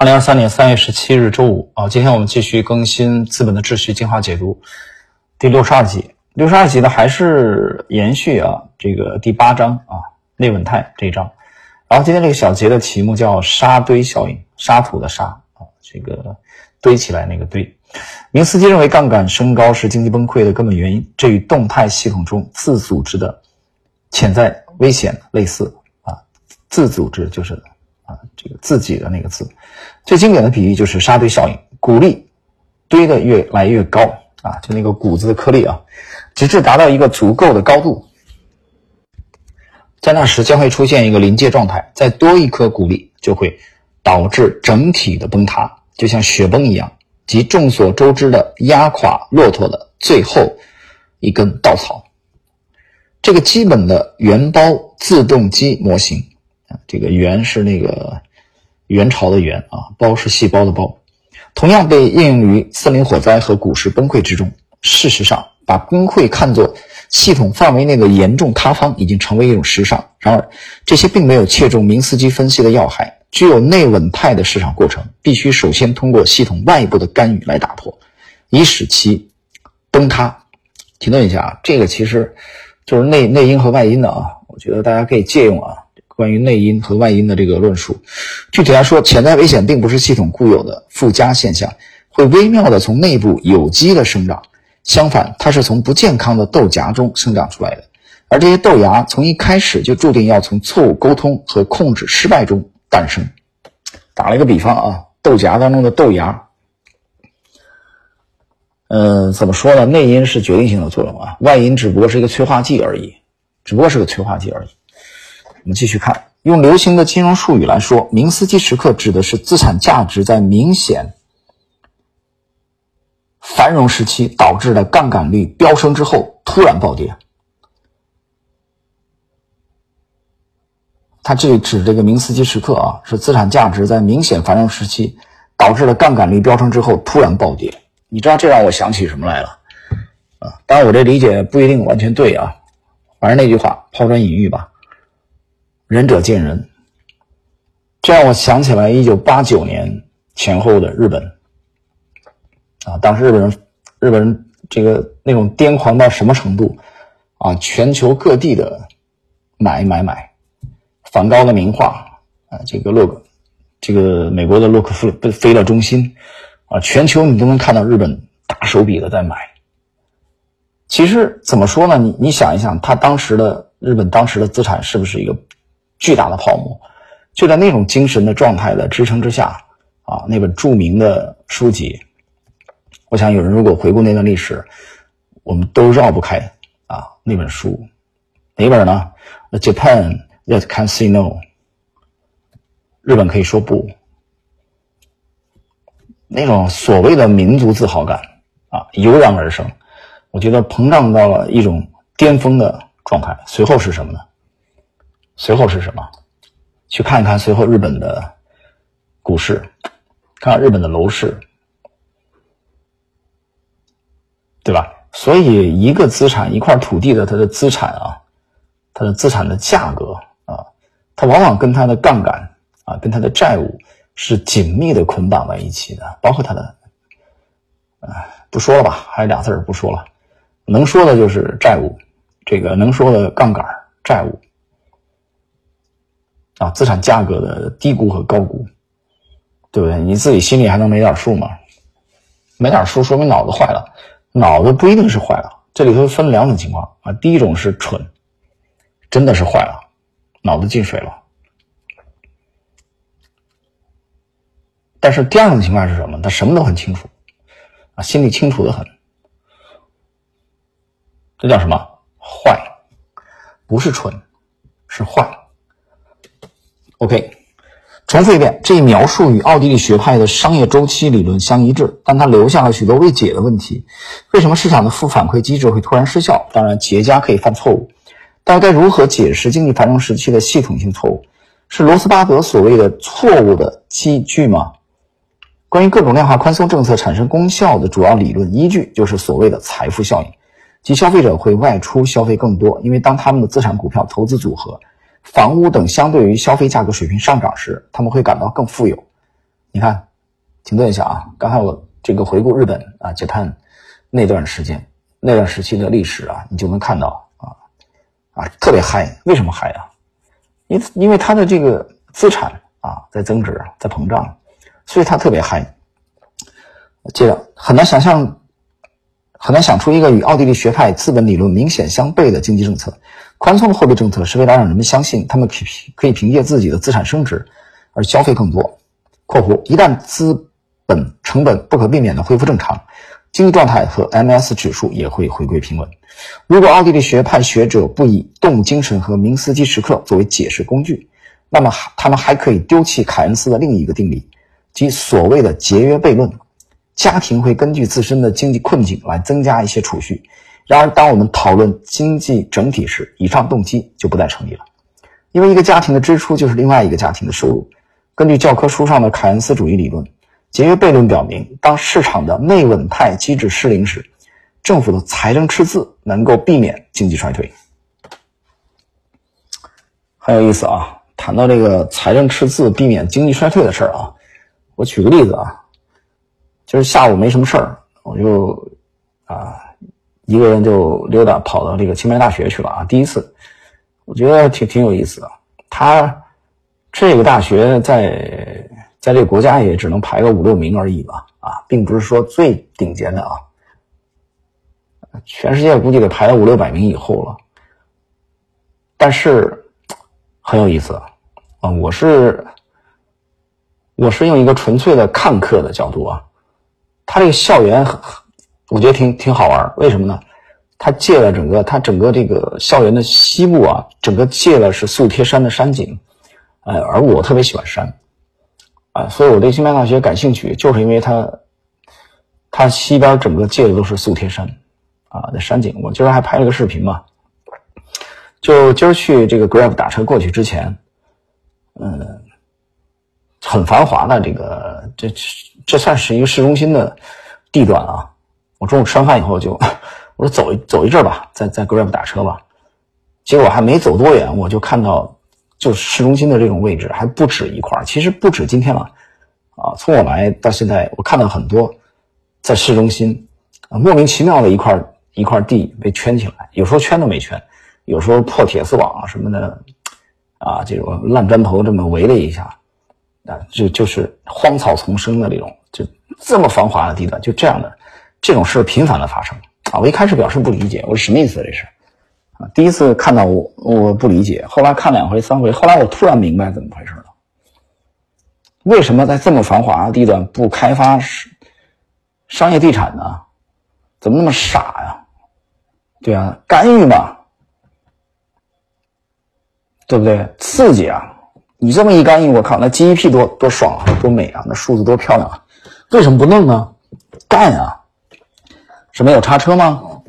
二零二三年三月十七日周五啊，今天我们继续更新《资本的秩序进化解读》第六十二集。六十二集呢，还是延续啊这个第八章啊内稳态这一章。然后今天这个小节的题目叫“沙堆效应”，沙土的沙啊，这个堆起来那个堆。明斯基认为，杠杆升高是经济崩溃的根本原因，这与动态系统中自组织的潜在危险类似啊。自组织就是。这个自己的那个字，最经典的比喻就是沙堆效应，谷粒堆得越来越高啊，就那个谷子的颗粒啊，直至达到一个足够的高度，在那时将会出现一个临界状态，再多一颗谷粒就会导致整体的崩塌，就像雪崩一样，即众所周知的压垮骆驼的最后一根稻草。这个基本的原包自动机模型。这个元是那个元朝的元啊，胞是细胞的胞，同样被应用于森林火灾和股市崩溃之中。事实上，把崩溃看作系统范围内的严重塌方已经成为一种时尚。然而，这些并没有切中明斯基分析的要害。具有内稳态的市场过程，必须首先通过系统外部的干预来打破，以使其崩塌。停顿一下啊，这个其实就是内内因和外因的啊，我觉得大家可以借用啊。关于内因和外因的这个论述，具体来说，潜在危险并不是系统固有的附加现象，会微妙的从内部有机的生长。相反，它是从不健康的豆荚中生长出来的，而这些豆芽从一开始就注定要从错误沟通和控制失败中诞生。打了一个比方啊，豆荚当中的豆芽，嗯，怎么说呢？内因是决定性的作用啊，外因只不过是一个催化剂而已，只不过是个催化剂而已。我们继续看，用流行的金融术语来说，明斯基时刻指的是资产价值在明显繁荣时期导致的杠杆率飙升之后突然暴跌。他这里指这个明斯基时刻啊，是资产价值在明显繁荣时期导致了杠杆率飙升之后突然暴跌。你知道这让我想起什么来了？啊，当然我这理解不一定完全对啊，反正那句话抛砖引玉吧。仁者见仁，这让我想起来一九八九年前后的日本，啊，当时日本人，日本人这个那种癫狂到什么程度啊？全球各地的买买买，梵高的名画啊，这个洛克，这个美国的洛克菲菲勒中心啊，全球你都能看到日本大手笔的在买。其实怎么说呢？你你想一想，他当时的日本当时的资产是不是一个？巨大的泡沫，就在那种精神的状态的支撑之下，啊，那本著名的书籍，我想有人如果回顾那段历史，我们都绕不开啊那本书，哪本呢 Japan that can say no，日本可以说不，那种所谓的民族自豪感啊油然而生，我觉得膨胀到了一种巅峰的状态。随后是什么呢？随后是什么？去看一看随后日本的股市，看看日本的楼市，对吧？所以一个资产一块土地的它的资产啊，它的资产的价格啊，它往往跟它的杠杆啊，跟它的债务是紧密的捆绑在一起的，包括它的，啊，不说了吧，还有俩字儿不说了，能说的就是债务，这个能说的杠杆债务。啊，资产价格的低估和高估，对不对？你自己心里还能没点数吗？没点数，说明脑子坏了。脑子不一定是坏了，这里头分两种情况啊。第一种是蠢，真的是坏了，脑子进水了。但是第二种情况是什么？他什么都很清楚，啊，心里清楚的很。这叫什么？坏，不是蠢，是坏。OK，重复一遍，这一描述与奥地利学派的商业周期理论相一致，但它留下了许多未解的问题。为什么市场的负反馈机制会突然失效？当然，企业家可以犯错误，但该如何解释经济繁荣时期的系统性错误？是罗斯巴德所谓的错误的依据吗？关于各种量化宽松政策产生功效的主要理论依据，就是所谓的财富效应，即消费者会外出消费更多，因为当他们的资产、股票投资组合。房屋等相对于消费价格水平上涨时，他们会感到更富有。你看，停顿一下啊，刚才我这个回顾日本啊，Japan 那段时间那段时期的历史啊，你就能看到啊啊特别嗨，为什么嗨啊？因因为它的这个资产啊在增值，在膨胀，所以它特别嗨。接着很难想象。很难想出一个与奥地利学派资本理论明显相悖的经济政策。宽松的货币政策是为了让人们相信他们可以可以凭借自己的资产升值而消费更多。（括弧一旦资本成本不可避免地恢复正常，经济状态和 MS 指数也会回归平稳。如果奥地利学派学者不以动物精神和明斯基时刻作为解释工具，那么他们还可以丢弃凯恩斯的另一个定理，即所谓的节约悖论。家庭会根据自身的经济困境来增加一些储蓄，然而当我们讨论经济整体时，以上动机就不再成立了，因为一个家庭的支出就是另外一个家庭的收入。根据教科书上的凯恩斯主义理论，节约悖论表明，当市场的内稳态机制失灵时，政府的财政赤字能够避免经济衰退。很有意思啊，谈到这个财政赤字避免经济衰退的事儿啊，我举个例子啊。就是下午没什么事儿，我就啊一个人就溜达跑到这个清迈大学去了啊。第一次，我觉得挺挺有意思的。他这个大学在在这个国家也只能排个五六名而已吧啊，并不是说最顶尖的啊。全世界估计得排到五六百名以后了。但是很有意思啊，我是我是用一个纯粹的看客的角度啊。他这个校园很，我觉得挺挺好玩为什么呢？他借了整个他整个这个校园的西部啊，整个借了是素贴山的山景，哎，而我特别喜欢山，啊，所以我对清迈大学感兴趣，就是因为它，它西边整个借的都是素贴山，啊，的山景。我今儿还拍了个视频嘛，就今儿去这个 Grab 打车过去之前，嗯，很繁华的这个这。这算是一个市中心的地段啊！我中午吃完饭以后就，我说走一走一阵吧，在在 Grab 打车吧。结果还没走多远，我就看到，就市中心的这种位置还不止一块其实不止今天了啊！从我来到现在，我看到很多在市中心啊莫名其妙的一块一块地被圈起来，有时候圈都没圈，有时候破铁丝网什么的啊，这种烂砖头这么围了一下啊，就就是荒草丛生的这种。就这么繁华的地段，就这样的这种事频繁的发生啊！我一开始表示不理解，我说什么意思这是啊？第一次看到我我不理解，后来看两回三回，后来我突然明白怎么回事了。为什么在这么繁华地段不开发商商业地产呢？怎么那么傻呀？对啊，干预嘛，对不对？刺激啊！你这么一干预，我靠，那 GDP 多多爽啊，多美啊，那数字多漂亮啊！为什么不弄呢？干啊！是没有叉车吗？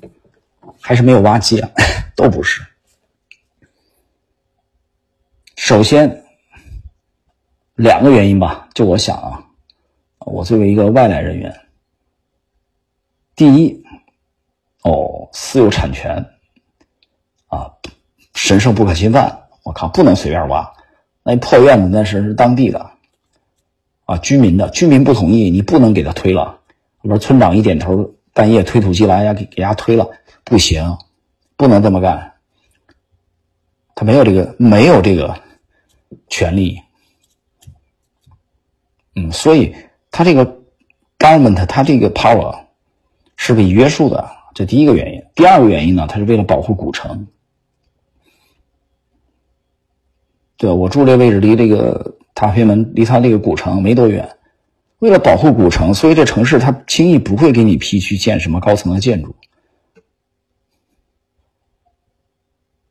还是没有挖机啊？都不是。首先，两个原因吧。就我想啊，我作为一个外来人员，第一，哦，私有产权啊，神圣不可侵犯。我靠，不能随便挖。那破院子那是当地的。啊，居民的居民不同意，你不能给他推了。我说村长一点头，半夜推土机来呀，给给家推了，不行，不能这么干。他没有这个，没有这个权利。嗯，所以他这个 government，他这个 power 是被约束的，这第一个原因。第二个原因呢，他是为了保护古城。对我住这位置离这个。塔菲门离他这个古城没多远，为了保护古城，所以这城市它轻易不会给你批去建什么高层的建筑。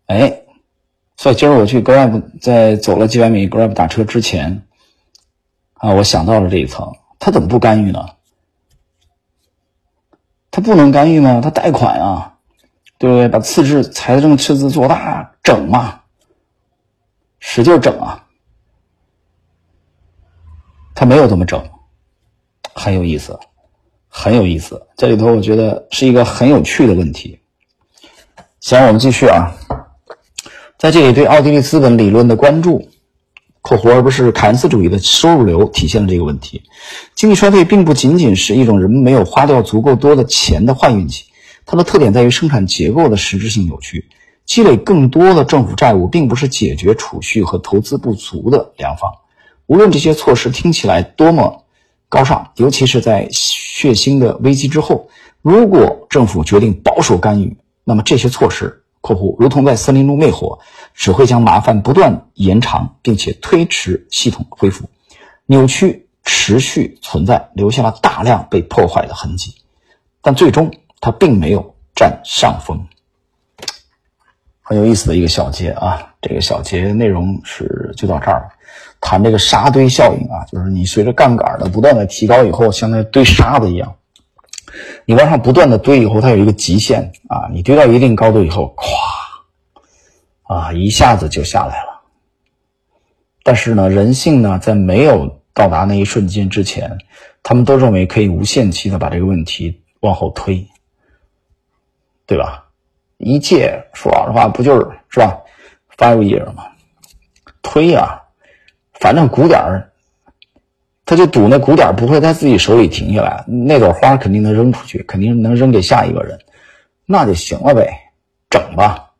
哎，所以今儿我去 Grab，在走了几百米 Grab 打车之前，啊，我想到了这一层，他怎么不干预呢？他不能干预吗？他贷款啊，对不对？把赤字财政赤字做大，整嘛，使劲整啊。他没有这么整，很有意思，很有意思。这里头我觉得是一个很有趣的问题。行，我们继续啊，在这里对奥地利资本理论的关注（括弧而不是凯恩斯主义的收入流）体现了这个问题。经济衰退并不仅仅是一种人们没有花掉足够多的钱的坏运气，它的特点在于生产结构的实质性扭曲。积累更多的政府债务，并不是解决储蓄和投资不足的良方。无论这些措施听起来多么高尚，尤其是在血腥的危机之后，如果政府决定保守干预，那么这些措施（括弧如同在森林中灭火）只会将麻烦不断延长，并且推迟系统恢复。扭曲持续存在，留下了大量被破坏的痕迹，但最终它并没有占上风。很有意思的一个小节啊，这个小节内容是就到这儿了。谈这个沙堆效应啊，就是你随着杠杆的不断的提高以后，像那堆沙子一样，你往上不断的堆以后，它有一个极限啊，你堆到一定高度以后，咵，啊，一下子就下来了。但是呢，人性呢，在没有到达那一瞬间之前，他们都认为可以无限期的把这个问题往后推，对吧？一届说老实话，不就是是吧？five year 嘛，推呀，反正鼓点儿，他就赌那鼓点儿不会在自己手里停下来，那朵花肯定能扔出去，肯定能扔给下一个人，那就行了呗，整吧，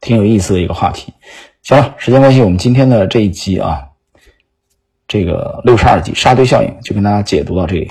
挺有意思的一个话题。行了，时间关系，我们今天的这一集啊，这个六十二集沙堆效应就跟大家解读到这里。